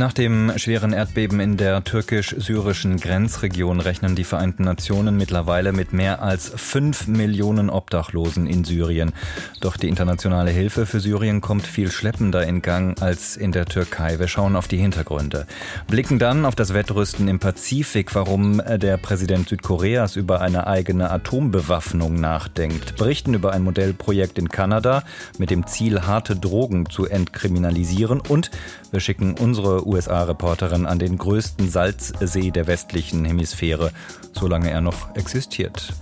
Nach dem schweren Erdbeben in der türkisch-syrischen Grenzregion rechnen die Vereinten Nationen mittlerweile mit mehr als fünf Millionen Obdachlosen in Syrien. Doch die internationale Hilfe für Syrien kommt viel schleppender in Gang als in der Türkei. Wir schauen auf die Hintergründe. Blicken dann auf das Wettrüsten im Pazifik, warum der Präsident Südkoreas über eine eigene Atombewaffnung nachdenkt. Berichten über ein Modellprojekt in Kanada mit dem Ziel, harte Drogen zu entkriminalisieren und wir schicken unsere USA-Reporterin an den größten Salzsee der westlichen Hemisphäre, solange er noch existiert.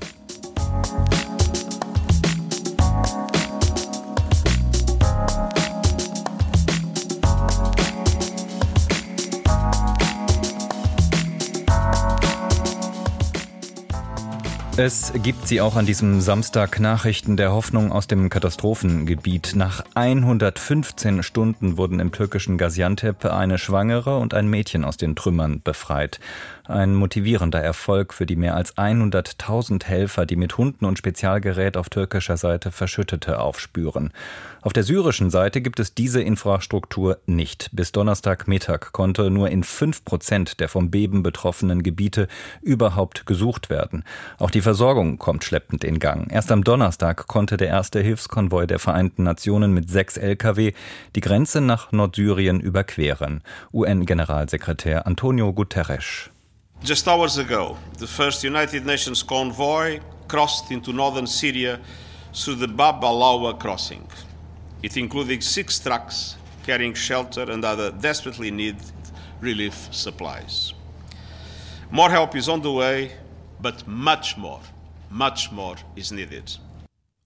Es gibt sie auch an diesem Samstag Nachrichten der Hoffnung aus dem Katastrophengebiet. Nach 115 Stunden wurden im türkischen Gaziantep eine Schwangere und ein Mädchen aus den Trümmern befreit. Ein motivierender Erfolg für die mehr als 100.000 Helfer, die mit Hunden und Spezialgerät auf türkischer Seite Verschüttete aufspüren. Auf der syrischen Seite gibt es diese Infrastruktur nicht. Bis Donnerstagmittag konnte nur in fünf Prozent der vom Beben betroffenen Gebiete überhaupt gesucht werden. Auch die Versorgung kommt schleppend in Gang. Erst am Donnerstag konnte der erste Hilfskonvoi der Vereinten Nationen mit sechs Lkw die Grenze nach Nordsyrien überqueren. UN-Generalsekretär Antonio Guterres. Just hours ago, the first United Nations convoy crossed into northern Syria through the Bab Alawa crossing. It included six trucks carrying shelter and other desperately needed relief supplies. More help is on the way, but much more, much more is needed.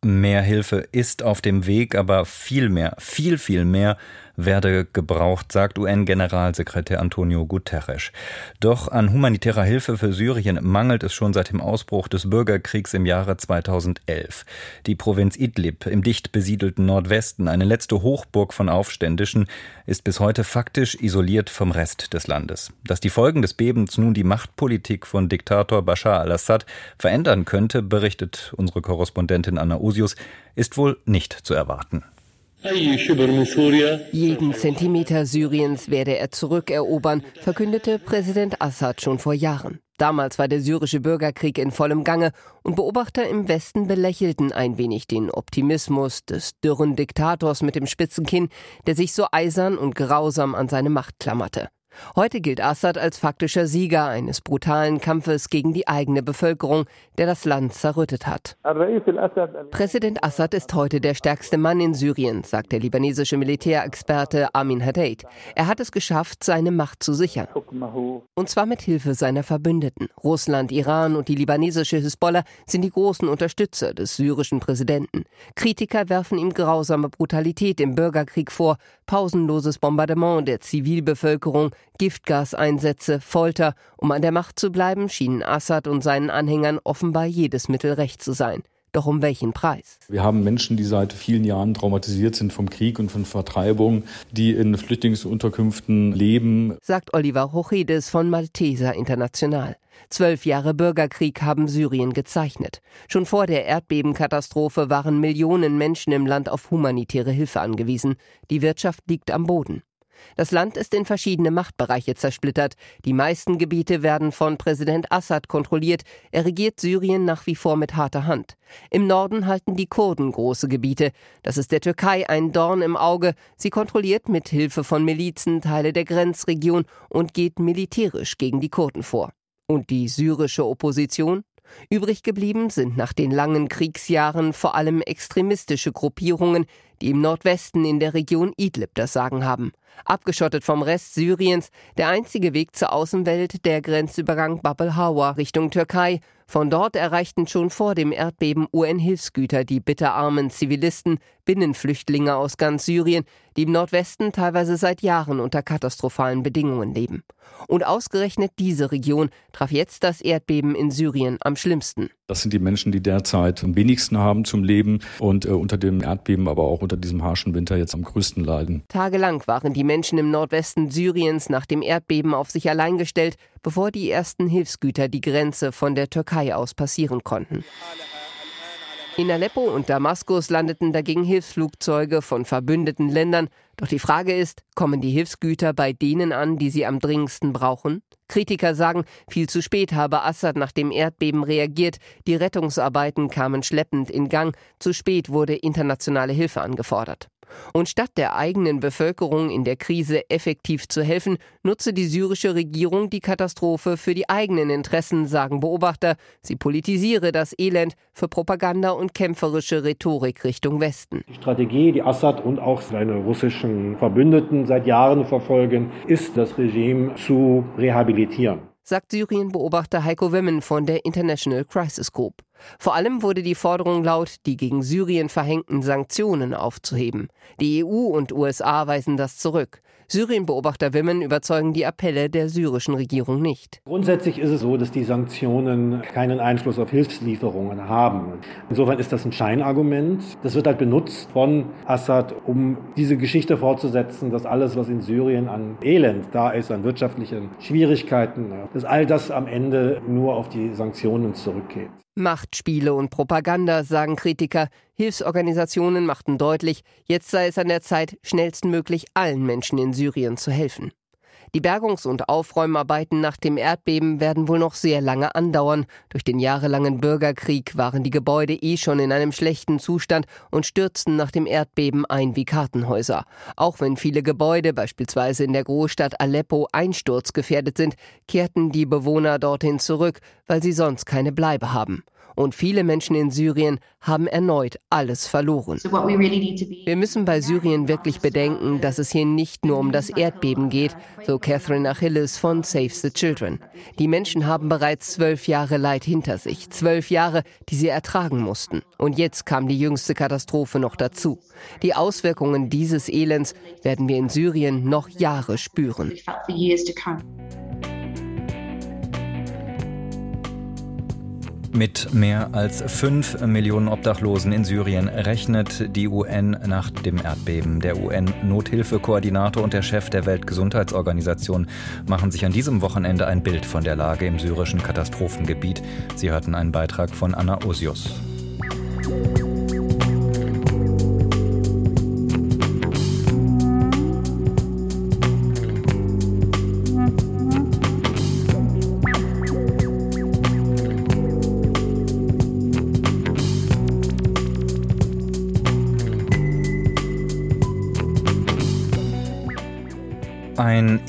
Mehr Hilfe ist auf dem Weg, aber viel mehr, viel, viel mehr werde gebraucht, sagt UN-Generalsekretär Antonio Guterres. Doch an humanitärer Hilfe für Syrien mangelt es schon seit dem Ausbruch des Bürgerkriegs im Jahre 2011. Die Provinz Idlib im dicht besiedelten Nordwesten, eine letzte Hochburg von Aufständischen, ist bis heute faktisch isoliert vom Rest des Landes. Dass die Folgen des Bebens nun die Machtpolitik von Diktator Bashar al-Assad verändern könnte, berichtet unsere Korrespondentin Anna Usius, ist wohl nicht zu erwarten. Jeden Zentimeter Syriens werde er zurückerobern, verkündete Präsident Assad schon vor Jahren. Damals war der syrische Bürgerkrieg in vollem Gange und Beobachter im Westen belächelten ein wenig den Optimismus des dürren Diktators mit dem spitzen Kinn, der sich so eisern und grausam an seine Macht klammerte. Heute gilt Assad als faktischer Sieger eines brutalen Kampfes gegen die eigene Bevölkerung, der das Land zerrüttet hat. Präsident Assad ist heute der stärkste Mann in Syrien, sagt der libanesische Militärexperte Amin Hadid. Er hat es geschafft, seine Macht zu sichern. Und zwar mit Hilfe seiner Verbündeten. Russland, Iran und die libanesische Hisbollah sind die großen Unterstützer des syrischen Präsidenten. Kritiker werfen ihm grausame Brutalität im Bürgerkrieg vor, pausenloses Bombardement der Zivilbevölkerung, Giftgaseinsätze, Folter. Um an der Macht zu bleiben, schienen Assad und seinen Anhängern offenbar jedes Mittel recht zu sein. Doch um welchen Preis? Wir haben Menschen, die seit vielen Jahren traumatisiert sind vom Krieg und von Vertreibung, die in Flüchtlingsunterkünften leben, sagt Oliver Hochides von Malteser International. Zwölf Jahre Bürgerkrieg haben Syrien gezeichnet. Schon vor der Erdbebenkatastrophe waren Millionen Menschen im Land auf humanitäre Hilfe angewiesen. Die Wirtschaft liegt am Boden. Das Land ist in verschiedene Machtbereiche zersplittert. Die meisten Gebiete werden von Präsident Assad kontrolliert. Er regiert Syrien nach wie vor mit harter Hand. Im Norden halten die Kurden große Gebiete. Das ist der Türkei ein Dorn im Auge. Sie kontrolliert mit Hilfe von Milizen Teile der Grenzregion und geht militärisch gegen die Kurden vor. Und die syrische Opposition? Übrig geblieben sind nach den langen Kriegsjahren vor allem extremistische Gruppierungen, die im Nordwesten in der Region Idlib das Sagen haben. Abgeschottet vom Rest Syriens, der einzige Weg zur Außenwelt der Grenzübergang Bab el-Hawa Richtung Türkei. Von dort erreichten schon vor dem Erdbeben UN-Hilfsgüter die bitterarmen Zivilisten, Binnenflüchtlinge aus ganz Syrien, die im Nordwesten teilweise seit Jahren unter katastrophalen Bedingungen leben. Und ausgerechnet diese Region traf jetzt das Erdbeben in Syrien am schlimmsten. Das sind die Menschen, die derzeit am wenigsten haben zum Leben und äh, unter dem Erdbeben, aber auch unter diesem harschen Winter jetzt am größten leiden. Tagelang waren die Menschen im Nordwesten Syriens nach dem Erdbeben auf sich allein gestellt, bevor die ersten Hilfsgüter die Grenze von der Türkei aus passieren konnten. In Aleppo und Damaskus landeten dagegen Hilfsflugzeuge von verbündeten Ländern. Doch die Frage ist, kommen die Hilfsgüter bei denen an, die sie am dringendsten brauchen? Kritiker sagen, viel zu spät habe Assad nach dem Erdbeben reagiert, die Rettungsarbeiten kamen schleppend in Gang, zu spät wurde internationale Hilfe angefordert. Und statt der eigenen Bevölkerung in der Krise effektiv zu helfen, nutze die syrische Regierung die Katastrophe für die eigenen Interessen, sagen Beobachter. Sie politisiere das Elend für Propaganda und kämpferische Rhetorik Richtung Westen. Die Strategie, die Assad und auch seine russischen Verbündeten seit Jahren verfolgen, ist, das Regime zu rehabilitieren sagt Syrien-Beobachter Heiko Wimmen von der International Crisis Group. Vor allem wurde die Forderung laut, die gegen Syrien verhängten Sanktionen aufzuheben. Die EU und USA weisen das zurück. Syrien-Beobachter Wimmen überzeugen die Appelle der syrischen Regierung nicht. Grundsätzlich ist es so, dass die Sanktionen keinen Einfluss auf Hilfslieferungen haben. Insofern ist das ein Scheinargument. Das wird halt benutzt von Assad, um diese Geschichte fortzusetzen, dass alles, was in Syrien an Elend da ist, an wirtschaftlichen Schwierigkeiten, dass all das am Ende nur auf die Sanktionen zurückgeht. Machtspiele und Propaganda, sagen Kritiker. Hilfsorganisationen machten deutlich, jetzt sei es an der Zeit, schnellstmöglich allen Menschen in Syrien zu helfen. Die Bergungs- und Aufräumarbeiten nach dem Erdbeben werden wohl noch sehr lange andauern. Durch den jahrelangen Bürgerkrieg waren die Gebäude eh schon in einem schlechten Zustand und stürzten nach dem Erdbeben ein wie Kartenhäuser. Auch wenn viele Gebäude, beispielsweise in der Großstadt Aleppo, einsturzgefährdet sind, kehrten die Bewohner dorthin zurück, weil sie sonst keine Bleibe haben. Und viele Menschen in Syrien haben erneut alles verloren. Wir müssen bei Syrien wirklich bedenken, dass es hier nicht nur um das Erdbeben geht, so Catherine Achilles von Save the Children. Die Menschen haben bereits zwölf Jahre Leid hinter sich, zwölf Jahre, die sie ertragen mussten. Und jetzt kam die jüngste Katastrophe noch dazu. Die Auswirkungen dieses Elends werden wir in Syrien noch Jahre spüren. Mit mehr als fünf Millionen Obdachlosen in Syrien rechnet die UN nach dem Erdbeben. Der UN-Nothilfekoordinator und der Chef der Weltgesundheitsorganisation machen sich an diesem Wochenende ein Bild von der Lage im syrischen Katastrophengebiet. Sie hörten einen Beitrag von Anna Osius.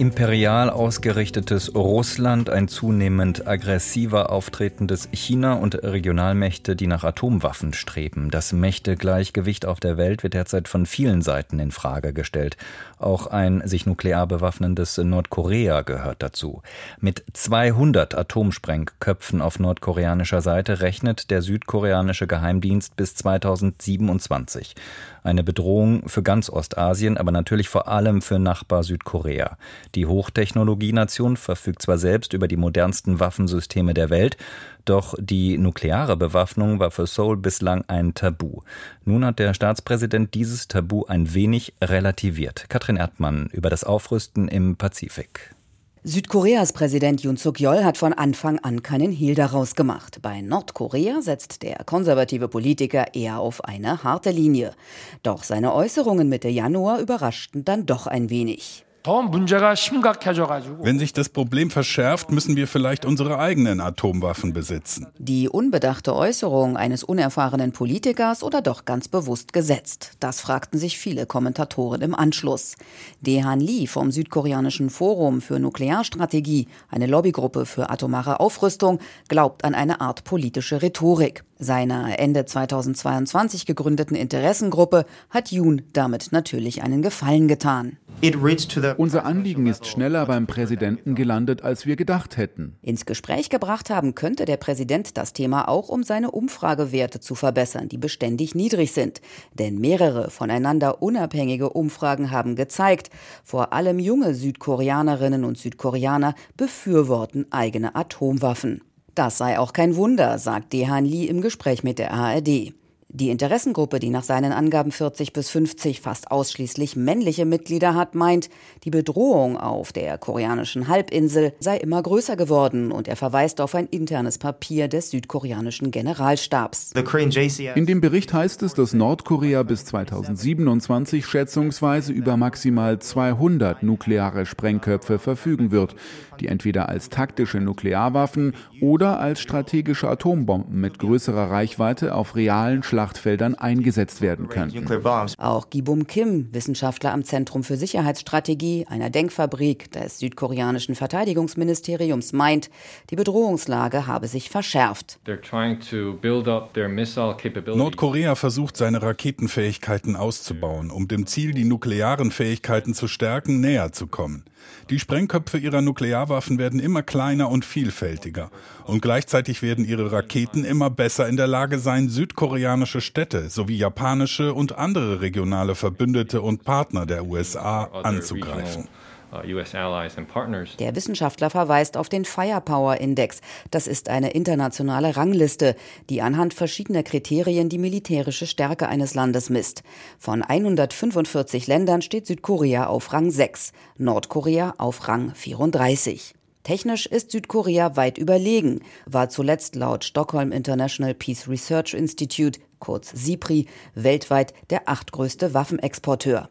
Imperial ausgerichtetes Russland, ein zunehmend aggressiver auftretendes China und Regionalmächte, die nach Atomwaffen streben. Das Mächtegleichgewicht auf der Welt wird derzeit von vielen Seiten in Frage gestellt. Auch ein sich nuklear bewaffnendes Nordkorea gehört dazu. Mit 200 Atomsprengköpfen auf nordkoreanischer Seite rechnet der südkoreanische Geheimdienst bis 2027. Eine Bedrohung für ganz Ostasien, aber natürlich vor allem für Nachbar Südkorea. Die Hochtechnologienation verfügt zwar selbst über die modernsten Waffensysteme der Welt, doch die nukleare Bewaffnung war für Seoul bislang ein Tabu. Nun hat der Staatspräsident dieses Tabu ein wenig relativiert. Katrin Erdmann über das Aufrüsten im Pazifik. Südkoreas Präsident Yoon Suk-yeol hat von Anfang an keinen Hehl daraus gemacht. Bei Nordkorea setzt der konservative Politiker eher auf eine harte Linie. Doch seine Äußerungen Mitte Januar überraschten dann doch ein wenig. Wenn sich das Problem verschärft, müssen wir vielleicht unsere eigenen Atomwaffen besitzen. Die unbedachte Äußerung eines unerfahrenen Politikers oder doch ganz bewusst gesetzt? Das fragten sich viele Kommentatoren im Anschluss. Dehan Lee vom südkoreanischen Forum für Nuklearstrategie, eine Lobbygruppe für atomare Aufrüstung, glaubt an eine Art politische Rhetorik. Seiner Ende 2022 gegründeten Interessengruppe hat Yoon damit natürlich einen Gefallen getan. Unser Anliegen ist schneller beim Präsidenten gelandet, als wir gedacht hätten. Ins Gespräch gebracht haben könnte der Präsident das Thema auch, um seine Umfragewerte zu verbessern, die beständig niedrig sind. Denn mehrere voneinander unabhängige Umfragen haben gezeigt, vor allem junge Südkoreanerinnen und Südkoreaner befürworten eigene Atomwaffen. Das sei auch kein Wunder, sagt Dehan Lee im Gespräch mit der ARD. Die Interessengruppe, die nach seinen Angaben 40 bis 50 fast ausschließlich männliche Mitglieder hat, meint, die Bedrohung auf der koreanischen Halbinsel sei immer größer geworden und er verweist auf ein internes Papier des südkoreanischen Generalstabs. In dem Bericht heißt es, dass Nordkorea bis 2027 schätzungsweise über maximal 200 nukleare Sprengköpfe verfügen wird, die entweder als taktische Nuklearwaffen oder als strategische Atombomben mit größerer Reichweite auf realen Schlachten Schlachtfeldern eingesetzt werden könnten. Auch Gibum Kim, Wissenschaftler am Zentrum für Sicherheitsstrategie, einer Denkfabrik des südkoreanischen Verteidigungsministeriums, meint, die Bedrohungslage habe sich verschärft. Nordkorea versucht, seine Raketenfähigkeiten auszubauen, um dem Ziel, die nuklearen Fähigkeiten zu stärken, näher zu kommen. Die Sprengköpfe ihrer Nuklearwaffen werden immer kleiner und vielfältiger. Und gleichzeitig werden ihre Raketen immer besser in der Lage sein, südkoreanische Städte sowie japanische und andere regionale Verbündete und Partner der USA anzugreifen. Uh, der Wissenschaftler verweist auf den Firepower Index. Das ist eine internationale Rangliste, die anhand verschiedener Kriterien die militärische Stärke eines Landes misst. Von 145 Ländern steht Südkorea auf Rang 6, Nordkorea auf Rang 34. Technisch ist Südkorea weit überlegen, war zuletzt laut Stockholm International Peace Research Institute kurz SIPRI, weltweit der achtgrößte Waffenexporteur.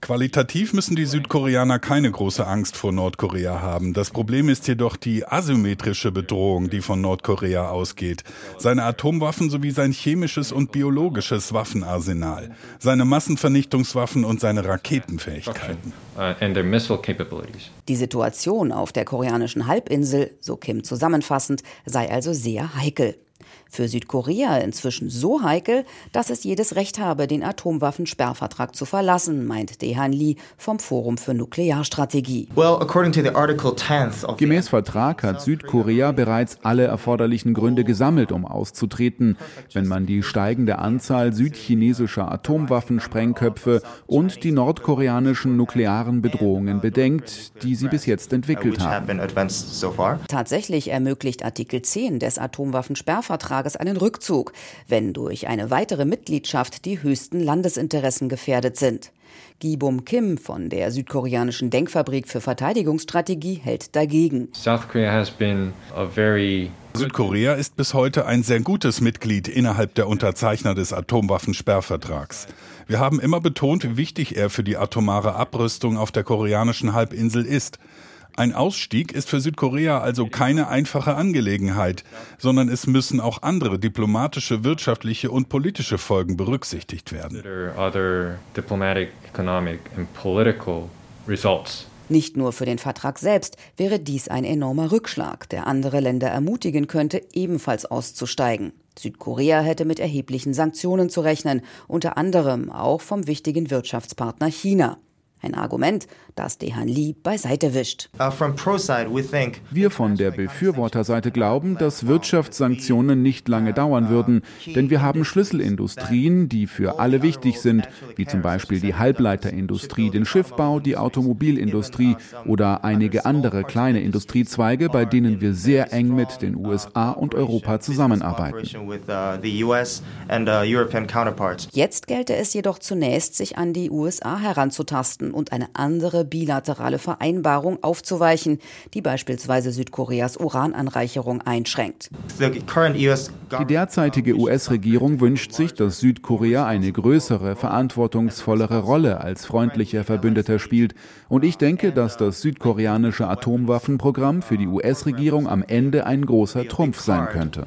Qualitativ müssen die Südkoreaner keine große Angst vor Nordkorea haben. Das Problem ist jedoch die asymmetrische Bedrohung, die von Nordkorea ausgeht. Seine Atomwaffen sowie sein chemisches und biologisches Waffenarsenal, seine Massenvernichtungswaffen und seine Raketenfähigkeiten. Uh, die Situation auf der koreanischen Halbinsel, so Kim zusammenfassend, sei also sehr heikel für Südkorea inzwischen so heikel, dass es jedes Recht habe, den Atomwaffensperrvertrag zu verlassen, meint Dehan Lee vom Forum für Nuklearstrategie. Gemäß Vertrag hat Südkorea bereits alle erforderlichen Gründe gesammelt, um auszutreten, wenn man die steigende Anzahl südchinesischer Atomwaffensprengköpfe und die nordkoreanischen nuklearen Bedrohungen bedenkt, die sie bis jetzt entwickelt haben. Tatsächlich ermöglicht Artikel 10 des Atomwaffensperrvertrags Vertrages einen Rückzug, wenn durch eine weitere Mitgliedschaft die höchsten Landesinteressen gefährdet sind. Gibum Kim von der südkoreanischen Denkfabrik für Verteidigungsstrategie hält dagegen. Südkorea ist bis heute ein sehr gutes Mitglied innerhalb der Unterzeichner des Atomwaffensperrvertrags. Wir haben immer betont, wie wichtig er für die atomare Abrüstung auf der koreanischen Halbinsel ist. Ein Ausstieg ist für Südkorea also keine einfache Angelegenheit, sondern es müssen auch andere diplomatische, wirtschaftliche und politische Folgen berücksichtigt werden. Nicht nur für den Vertrag selbst wäre dies ein enormer Rückschlag, der andere Länder ermutigen könnte, ebenfalls auszusteigen. Südkorea hätte mit erheblichen Sanktionen zu rechnen, unter anderem auch vom wichtigen Wirtschaftspartner China. Ein Argument, das Dehan Lee beiseite wischt. Uh, Wir von der Befürworterseite glauben, dass Wirtschaftssanktionen nicht lange dauern würden, denn wir haben Schlüsselindustrien, die für alle wichtig sind, wie zum Beispiel die Halbleiterindustrie, den Schiffbau, die Automobilindustrie oder einige andere kleine Industriezweige, bei denen wir sehr eng mit den USA und Europa zusammenarbeiten. Uh, uh, Jetzt gelte es jedoch zunächst, sich an die USA heranzutasten machen und eine andere bilaterale Vereinbarung aufzuweichen, die beispielsweise Südkoreas Urananreicherung einschränkt. Die derzeitige US-Regierung wünscht sich, dass Südkorea eine größere, verantwortungsvollere Rolle als freundlicher Verbündeter spielt. Und ich denke, dass das südkoreanische Atomwaffenprogramm für die US-Regierung am Ende ein großer Trumpf sein könnte.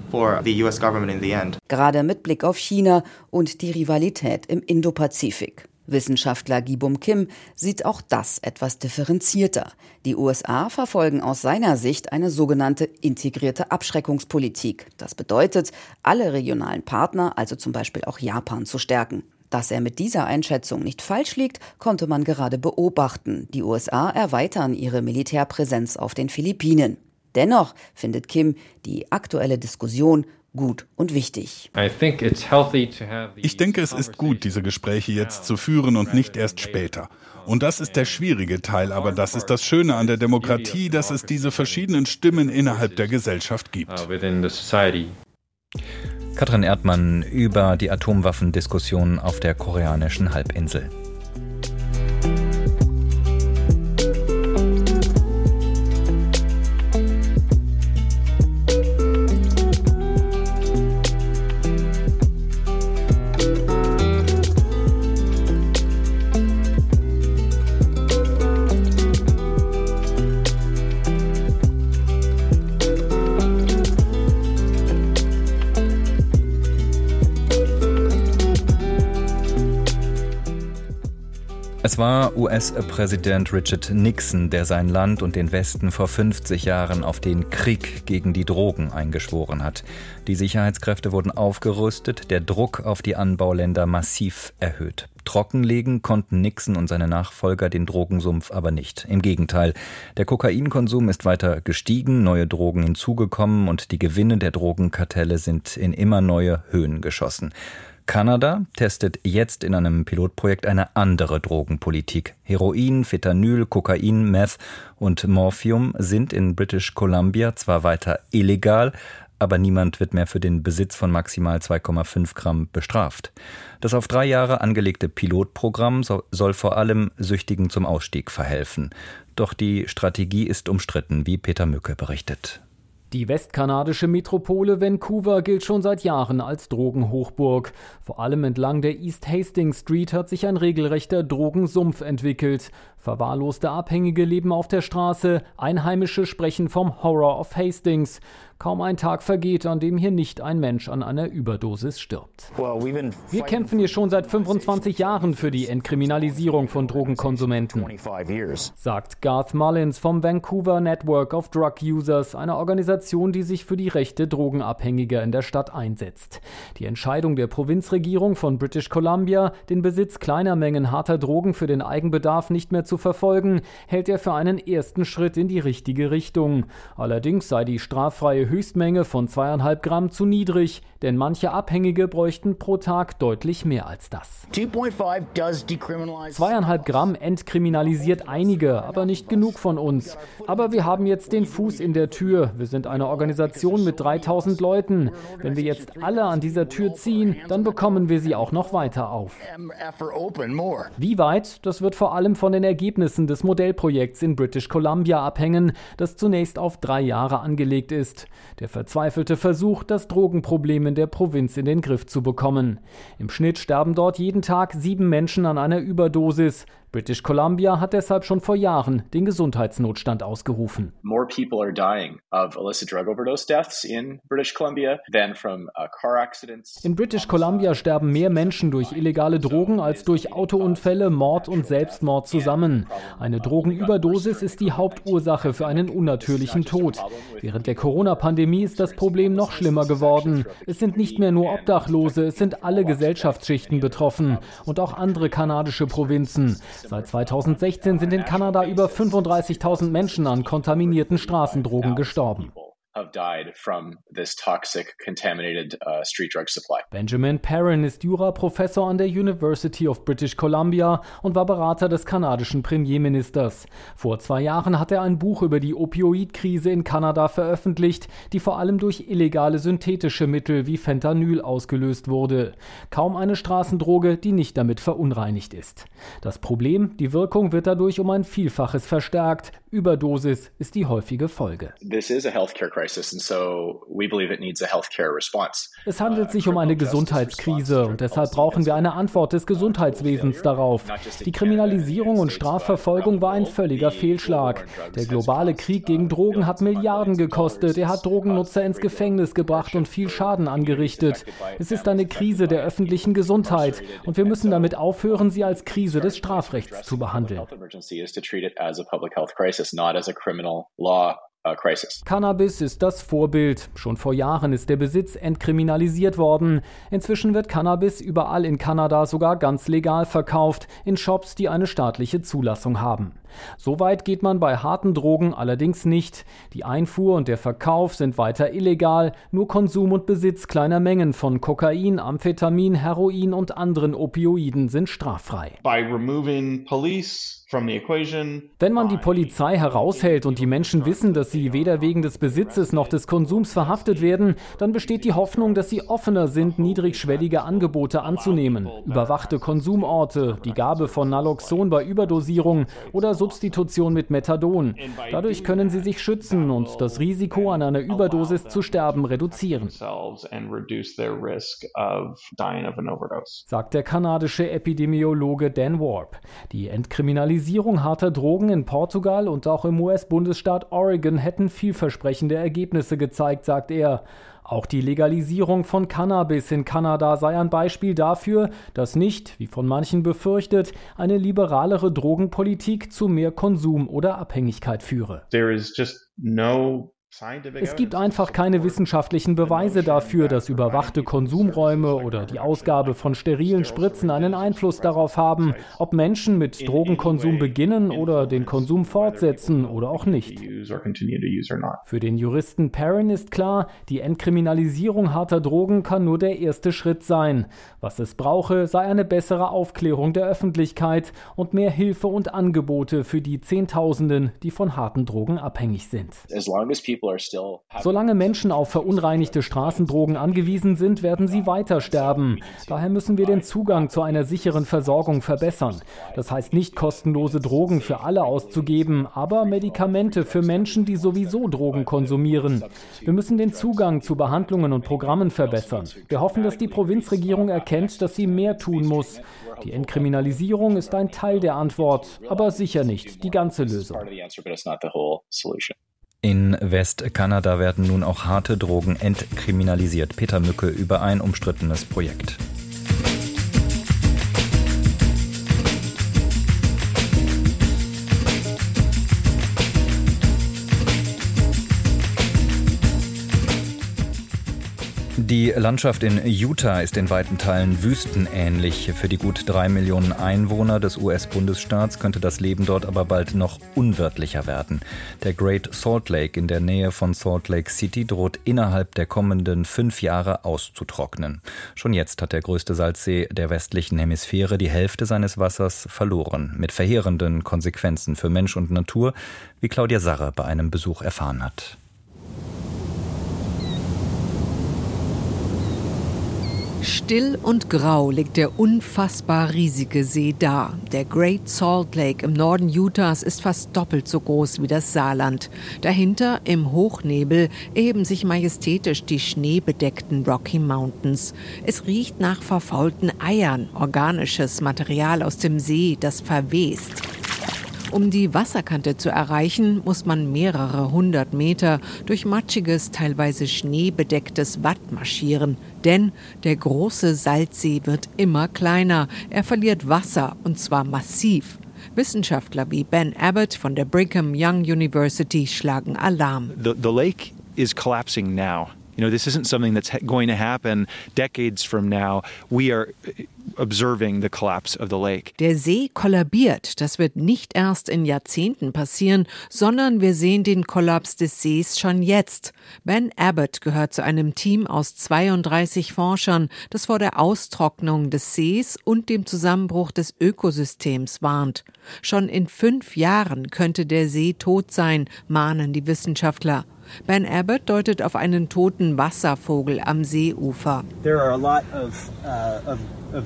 Gerade mit Blick auf China und die Rivalität im Indopazifik. Wissenschaftler Gibum Kim sieht auch das etwas differenzierter. Die USA verfolgen aus seiner Sicht eine sogenannte integrierte Abschreckungspolitik. Das bedeutet, alle regionalen Partner, also zum Beispiel auch Japan, zu stärken. Dass er mit dieser Einschätzung nicht falsch liegt, konnte man gerade beobachten. Die USA erweitern ihre Militärpräsenz auf den Philippinen. Dennoch findet Kim die aktuelle Diskussion gut und wichtig. Ich denke, es ist gut, diese Gespräche jetzt zu führen und nicht erst später. Und das ist der schwierige Teil, aber das ist das Schöne an der Demokratie, dass es diese verschiedenen Stimmen innerhalb der Gesellschaft gibt. Katrin Erdmann über die Atomwaffendiskussion auf der koreanischen Halbinsel. Es war US-Präsident Richard Nixon, der sein Land und den Westen vor 50 Jahren auf den Krieg gegen die Drogen eingeschworen hat. Die Sicherheitskräfte wurden aufgerüstet, der Druck auf die Anbauländer massiv erhöht. Trockenlegen konnten Nixon und seine Nachfolger den Drogensumpf aber nicht. Im Gegenteil, der Kokainkonsum ist weiter gestiegen, neue Drogen hinzugekommen und die Gewinne der Drogenkartelle sind in immer neue Höhen geschossen. Kanada testet jetzt in einem Pilotprojekt eine andere Drogenpolitik. Heroin, Fentanyl, Kokain, Meth und Morphium sind in British Columbia zwar weiter illegal, aber niemand wird mehr für den Besitz von maximal 2,5 Gramm bestraft. Das auf drei Jahre angelegte Pilotprogramm soll vor allem Süchtigen zum Ausstieg verhelfen. Doch die Strategie ist umstritten, wie Peter Mücke berichtet. Die westkanadische Metropole Vancouver gilt schon seit Jahren als Drogenhochburg. Vor allem entlang der East Hastings Street hat sich ein regelrechter Drogensumpf entwickelt. Verwahrloste Abhängige leben auf der Straße, Einheimische sprechen vom Horror of Hastings. Kaum ein Tag vergeht, an dem hier nicht ein Mensch an einer Überdosis stirbt. Wir kämpfen hier schon seit 25 Jahren für die Entkriminalisierung von Drogenkonsumenten, sagt Garth Mullins vom Vancouver Network of Drug Users, einer Organisation, die sich für die Rechte Drogenabhängiger in der Stadt einsetzt. Die Entscheidung der Provinzregierung von British Columbia, den Besitz kleiner Mengen harter Drogen für den Eigenbedarf nicht mehr zu verfolgen, hält er für einen ersten Schritt in die richtige Richtung. Allerdings sei die straffreie Höchstmenge von zweieinhalb Gramm zu niedrig, denn manche Abhängige bräuchten pro Tag deutlich mehr als das. Zweieinhalb Gramm entkriminalisiert einige, aber nicht genug von uns. Aber wir haben jetzt den Fuß in der Tür. Wir sind eine Organisation mit 3000 Leuten. Wenn wir jetzt alle an dieser Tür ziehen, dann bekommen wir sie auch noch weiter auf. Wie weit? Das wird vor allem von den Ergebnissen des Modellprojekts in British Columbia abhängen, das zunächst auf drei Jahre angelegt ist. Der verzweifelte Versuch, das Drogenproblem in der Provinz in den Griff zu bekommen. Im Schnitt sterben dort jeden Tag sieben Menschen an einer Überdosis. British Columbia hat deshalb schon vor Jahren den Gesundheitsnotstand ausgerufen. More people are dying of illicit drug overdose deaths in British Columbia than from uh, car accidents. In British Columbia sterben mehr Menschen durch illegale Drogen als durch Autounfälle, Mord und Selbstmord zusammen. Eine Drogenüberdosis ist die Hauptursache für einen unnatürlichen Tod. Während der Corona-Pandemie ist das Problem noch schlimmer geworden. Es sind nicht mehr nur Obdachlose, es sind alle Gesellschaftsschichten betroffen und auch andere kanadische Provinzen. Seit 2016 sind in Kanada über 35.000 Menschen an kontaminierten Straßendrogen gestorben uh. Benjamin Perrin ist Juraprofessor an der University of British Columbia und war Berater des kanadischen Premierministers. Vor zwei Jahren hat er ein Buch über die Opioidkrise in Kanada veröffentlicht, die vor allem durch illegale synthetische Mittel wie Fentanyl ausgelöst wurde. Kaum eine Straßendroge, die nicht damit verunreinigt ist. Das Problem, die Wirkung wird dadurch um ein Vielfaches verstärkt. Überdosis ist die häufige Folge. This is a healthcare crisis Es handelt sich um eine Gesundheitskrise und deshalb brauchen wir eine Antwort des Gesundheitswesens darauf. Die Kriminalisierung und Strafverfolgung war ein völliger Fehlschlag. Der globale Krieg gegen Drogen hat Milliarden gekostet. Er hat Drogennutzer ins Gefängnis gebracht und viel Schaden angerichtet. Es ist eine Krise der öffentlichen Gesundheit und wir müssen damit aufhören, sie als Krise des Strafrechts zu behandeln. Uh, Cannabis ist das Vorbild. Schon vor Jahren ist der Besitz entkriminalisiert worden. Inzwischen wird Cannabis überall in Kanada sogar ganz legal verkauft, in Shops, die eine staatliche Zulassung haben. So weit geht man bei harten Drogen allerdings nicht. Die Einfuhr und der Verkauf sind weiter illegal, nur Konsum und Besitz kleiner Mengen von Kokain, Amphetamin, Heroin und anderen Opioiden sind straffrei. By removing police wenn man die Polizei heraushält und die Menschen wissen, dass sie weder wegen des Besitzes noch des Konsums verhaftet werden, dann besteht die Hoffnung, dass sie offener sind, niedrigschwellige Angebote anzunehmen. Überwachte Konsumorte, die Gabe von Naloxon bei Überdosierung oder Substitution mit Methadon. Dadurch können sie sich schützen und das Risiko an einer Überdosis zu sterben reduzieren. Sagt der kanadische Epidemiologe Dan Warp. Die Entkriminalisierung harter Drogen in Portugal und auch im US-Bundesstaat Oregon hätten vielversprechende Ergebnisse gezeigt, sagt er. Auch die Legalisierung von Cannabis in Kanada sei ein Beispiel dafür, dass nicht, wie von manchen befürchtet, eine liberalere Drogenpolitik zu mehr Konsum oder Abhängigkeit führe. There is just no es gibt einfach keine wissenschaftlichen Beweise dafür, dass überwachte Konsumräume oder die Ausgabe von sterilen Spritzen einen Einfluss darauf haben, ob Menschen mit Drogenkonsum beginnen oder den Konsum fortsetzen oder auch nicht. Für den Juristen Perrin ist klar, die Entkriminalisierung harter Drogen kann nur der erste Schritt sein. Was es brauche, sei eine bessere Aufklärung der Öffentlichkeit und mehr Hilfe und Angebote für die Zehntausenden, die von harten Drogen abhängig sind. Solange Menschen auf verunreinigte Straßendrogen angewiesen sind, werden sie weiter sterben. Daher müssen wir den Zugang zu einer sicheren Versorgung verbessern. Das heißt nicht kostenlose Drogen für alle auszugeben, aber Medikamente für Menschen, die sowieso Drogen konsumieren. Wir müssen den Zugang zu Behandlungen und Programmen verbessern. Wir hoffen, dass die Provinzregierung erkennt, dass sie mehr tun muss. Die Entkriminalisierung ist ein Teil der Antwort, aber sicher nicht die ganze Lösung. In Westkanada werden nun auch harte Drogen entkriminalisiert. Peter Mücke über ein umstrittenes Projekt. Die Landschaft in Utah ist in weiten Teilen wüstenähnlich. Für die gut drei Millionen Einwohner des US-Bundesstaats könnte das Leben dort aber bald noch unwirtlicher werden. Der Great Salt Lake in der Nähe von Salt Lake City droht innerhalb der kommenden fünf Jahre auszutrocknen. Schon jetzt hat der größte Salzsee der westlichen Hemisphäre die Hälfte seines Wassers verloren, mit verheerenden Konsequenzen für Mensch und Natur, wie Claudia Sarre bei einem Besuch erfahren hat. Still und grau liegt der unfassbar riesige See da. Der Great Salt Lake im Norden Utahs ist fast doppelt so groß wie das Saarland. Dahinter im Hochnebel erheben sich majestätisch die schneebedeckten Rocky Mountains. Es riecht nach verfaulten Eiern, organisches Material aus dem See, das verwest. Um die Wasserkante zu erreichen, muss man mehrere hundert Meter durch matschiges, teilweise schneebedecktes Watt marschieren. Denn der große Salzsee wird immer kleiner. Er verliert Wasser und zwar massiv. Wissenschaftler wie Ben Abbott von der Brigham Young University schlagen Alarm. The, the lake is collapsing now. You know, this isn't something that's going to happen decades from now. We are observing the collapse of the lake. Der See kollabiert. Das wird nicht erst in Jahrzehnten passieren, sondern wir sehen den Kollaps des Sees schon jetzt. Ben Abbott gehört zu einem Team aus 32 Forschern, das vor der Austrocknung des Sees und dem Zusammenbruch des Ökosystems warnt. Schon in fünf Jahren könnte der See tot sein, mahnen die Wissenschaftler. Ben Abbott deutet auf einen toten Wasservogel am Seeufer. There are a lot of, uh, of Uh,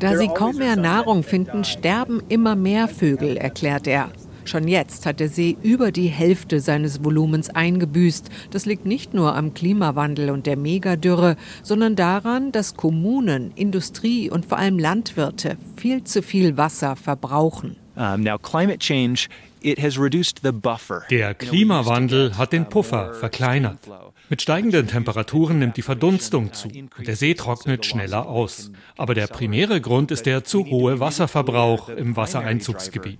da sie kaum mehr Nahrung finden, sterben immer mehr Vögel, erklärt er. Schon jetzt hat der See über die Hälfte seines Volumens eingebüßt. Das liegt nicht nur am Klimawandel und der Megadürre, sondern daran, dass Kommunen, Industrie und vor allem Landwirte viel zu viel Wasser verbrauchen. Um, now climate change der Klimawandel hat den Puffer verkleinert. Mit steigenden Temperaturen nimmt die Verdunstung zu und der See trocknet schneller aus. Aber der primäre Grund ist der zu hohe Wasserverbrauch im Wassereinzugsgebiet.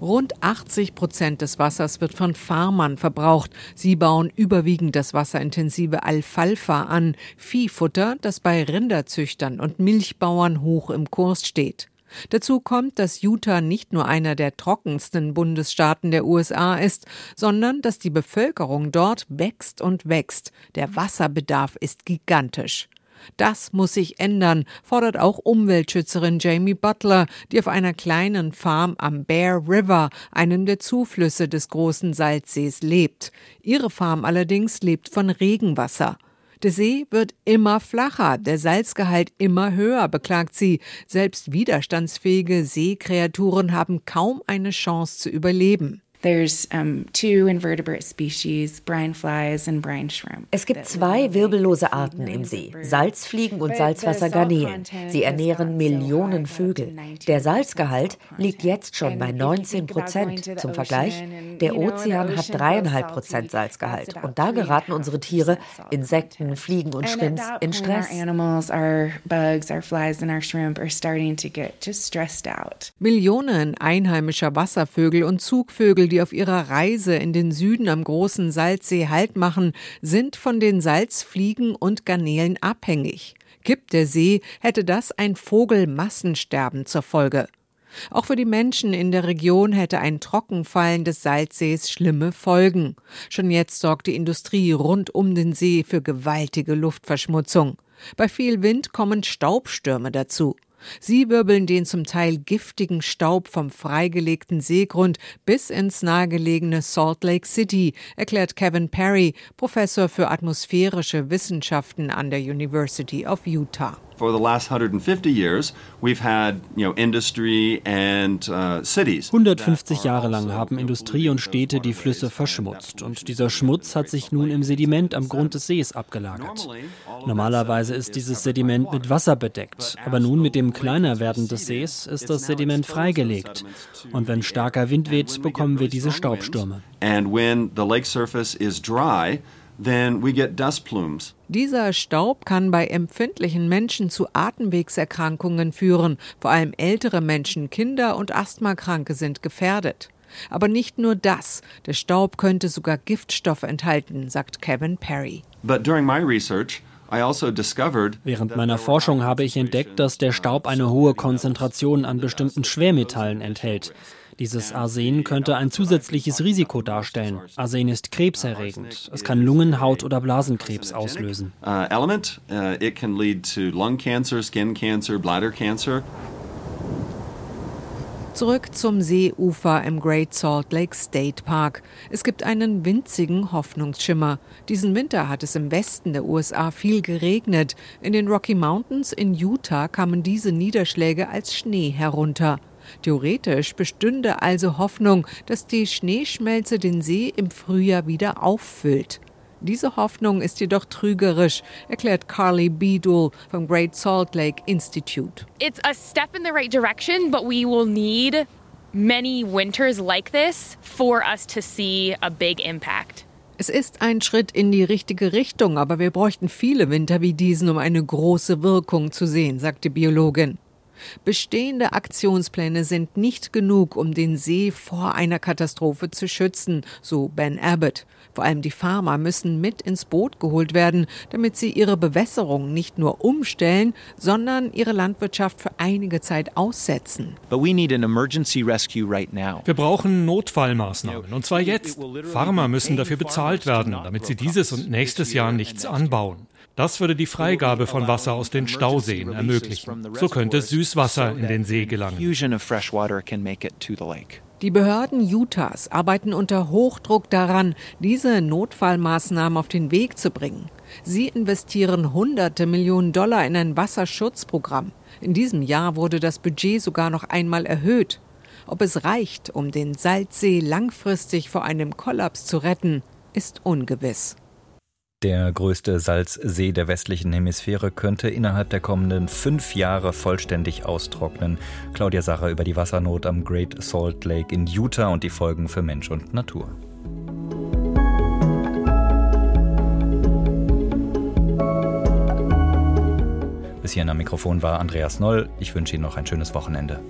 Rund 80 Prozent des Wassers wird von Farmern verbraucht. Sie bauen überwiegend das wasserintensive Alfalfa an, Viehfutter, das bei Rinderzüchtern und Milchbauern hoch im Kurs steht. Dazu kommt, dass Utah nicht nur einer der trockensten Bundesstaaten der USA ist, sondern dass die Bevölkerung dort wächst und wächst. Der Wasserbedarf ist gigantisch. Das muss sich ändern, fordert auch Umweltschützerin Jamie Butler, die auf einer kleinen Farm am Bear River, einem der Zuflüsse des großen Salzsees, lebt. Ihre Farm allerdings lebt von Regenwasser. Der See wird immer flacher, der Salzgehalt immer höher, beklagt sie. Selbst widerstandsfähige Seekreaturen haben kaum eine Chance zu überleben. Es gibt zwei wirbellose Arten im See, Salzfliegen und Salzwassergarnelen. Sie ernähren Millionen Vögel. Der Salzgehalt liegt jetzt schon bei 19 Prozent. Zum Vergleich, der Ozean hat dreieinhalb Prozent Salzgehalt. Und da geraten unsere Tiere, Insekten, Fliegen und Shrimps, in Stress. Millionen einheimischer Wasservögel und Zugvögel, die auf ihrer Reise in den Süden am großen Salzsee Halt machen, sind von den Salzfliegen und Garnelen abhängig. Kippt der See, hätte das ein Vogelmassensterben zur Folge. Auch für die Menschen in der Region hätte ein Trockenfallen des Salzsees schlimme Folgen. Schon jetzt sorgt die Industrie rund um den See für gewaltige Luftverschmutzung. Bei viel Wind kommen Staubstürme dazu. Sie wirbeln den zum Teil giftigen Staub vom freigelegten Seegrund bis ins nahegelegene Salt Lake City, erklärt Kevin Perry, Professor für atmosphärische Wissenschaften an der University of Utah. For the last 150 years, we've had, you know, industry and uh, cities. 150 Jahre lang haben Industrie und Städte die Flüsse verschmutzt und dieser Schmutz hat sich nun im Sediment am Grund des Sees abgelagert. Normalerweise ist dieses Sediment mit Wasser bedeckt, aber nun mit dem kleiner werden des Sees ist das Sediment freigelegt und wenn starker Wind weht, bekommen wir diese Staubstürme. And when the lake surface is dry, then we get dust plumes. Dieser Staub kann bei empfindlichen Menschen zu Atemwegserkrankungen führen. Vor allem ältere Menschen, Kinder und Asthmakranke sind gefährdet. Aber nicht nur das. Der Staub könnte sogar Giftstoffe enthalten, sagt Kevin Perry. But during my research, also Während meiner Forschung habe ich entdeckt, dass der Staub eine hohe Konzentration an bestimmten Schwermetallen enthält. Dieses Arsen könnte ein zusätzliches Risiko darstellen. Arsen ist krebserregend. Es kann Lungen-, Haut- oder Blasenkrebs auslösen. Uh, element, uh, it can lead to lung cancer, skin cancer, bladder cancer. Zurück zum Seeufer im Great Salt Lake State Park. Es gibt einen winzigen Hoffnungsschimmer. Diesen Winter hat es im Westen der USA viel geregnet. In den Rocky Mountains in Utah kamen diese Niederschläge als Schnee herunter. Theoretisch bestünde also Hoffnung, dass die Schneeschmelze den See im Frühjahr wieder auffüllt. Diese Hoffnung ist jedoch trügerisch, erklärt Carly Beadle vom Great Salt Lake Institute. It's a step in the right direction, but we will need many winters like this for us to see a big impact. Es ist ein Schritt in die richtige Richtung, aber wir bräuchten viele Winter wie diesen, um eine große Wirkung zu sehen, sagt die Biologin. Bestehende Aktionspläne sind nicht genug, um den See vor einer Katastrophe zu schützen, so Ben Abbott. Vor allem die Farmer müssen mit ins Boot geholt werden, damit sie ihre Bewässerung nicht nur umstellen, sondern ihre Landwirtschaft für einige Zeit aussetzen. Wir brauchen Notfallmaßnahmen, und zwar jetzt. Farmer müssen dafür bezahlt werden, damit sie dieses und nächstes Jahr nichts anbauen. Das würde die Freigabe von Wasser aus den Stauseen ermöglichen. So könnte Süßwasser in den See gelangen. Die Behörden Utahs arbeiten unter Hochdruck daran, diese Notfallmaßnahmen auf den Weg zu bringen. Sie investieren hunderte Millionen Dollar in ein Wasserschutzprogramm. In diesem Jahr wurde das Budget sogar noch einmal erhöht. Ob es reicht, um den Salzsee langfristig vor einem Kollaps zu retten, ist ungewiss. Der größte Salzsee der westlichen Hemisphäre könnte innerhalb der kommenden fünf Jahre vollständig austrocknen. Claudia Sacher über die Wassernot am Great Salt Lake in Utah und die Folgen für Mensch und Natur. Bis hierhin am Mikrofon war Andreas Noll. Ich wünsche Ihnen noch ein schönes Wochenende.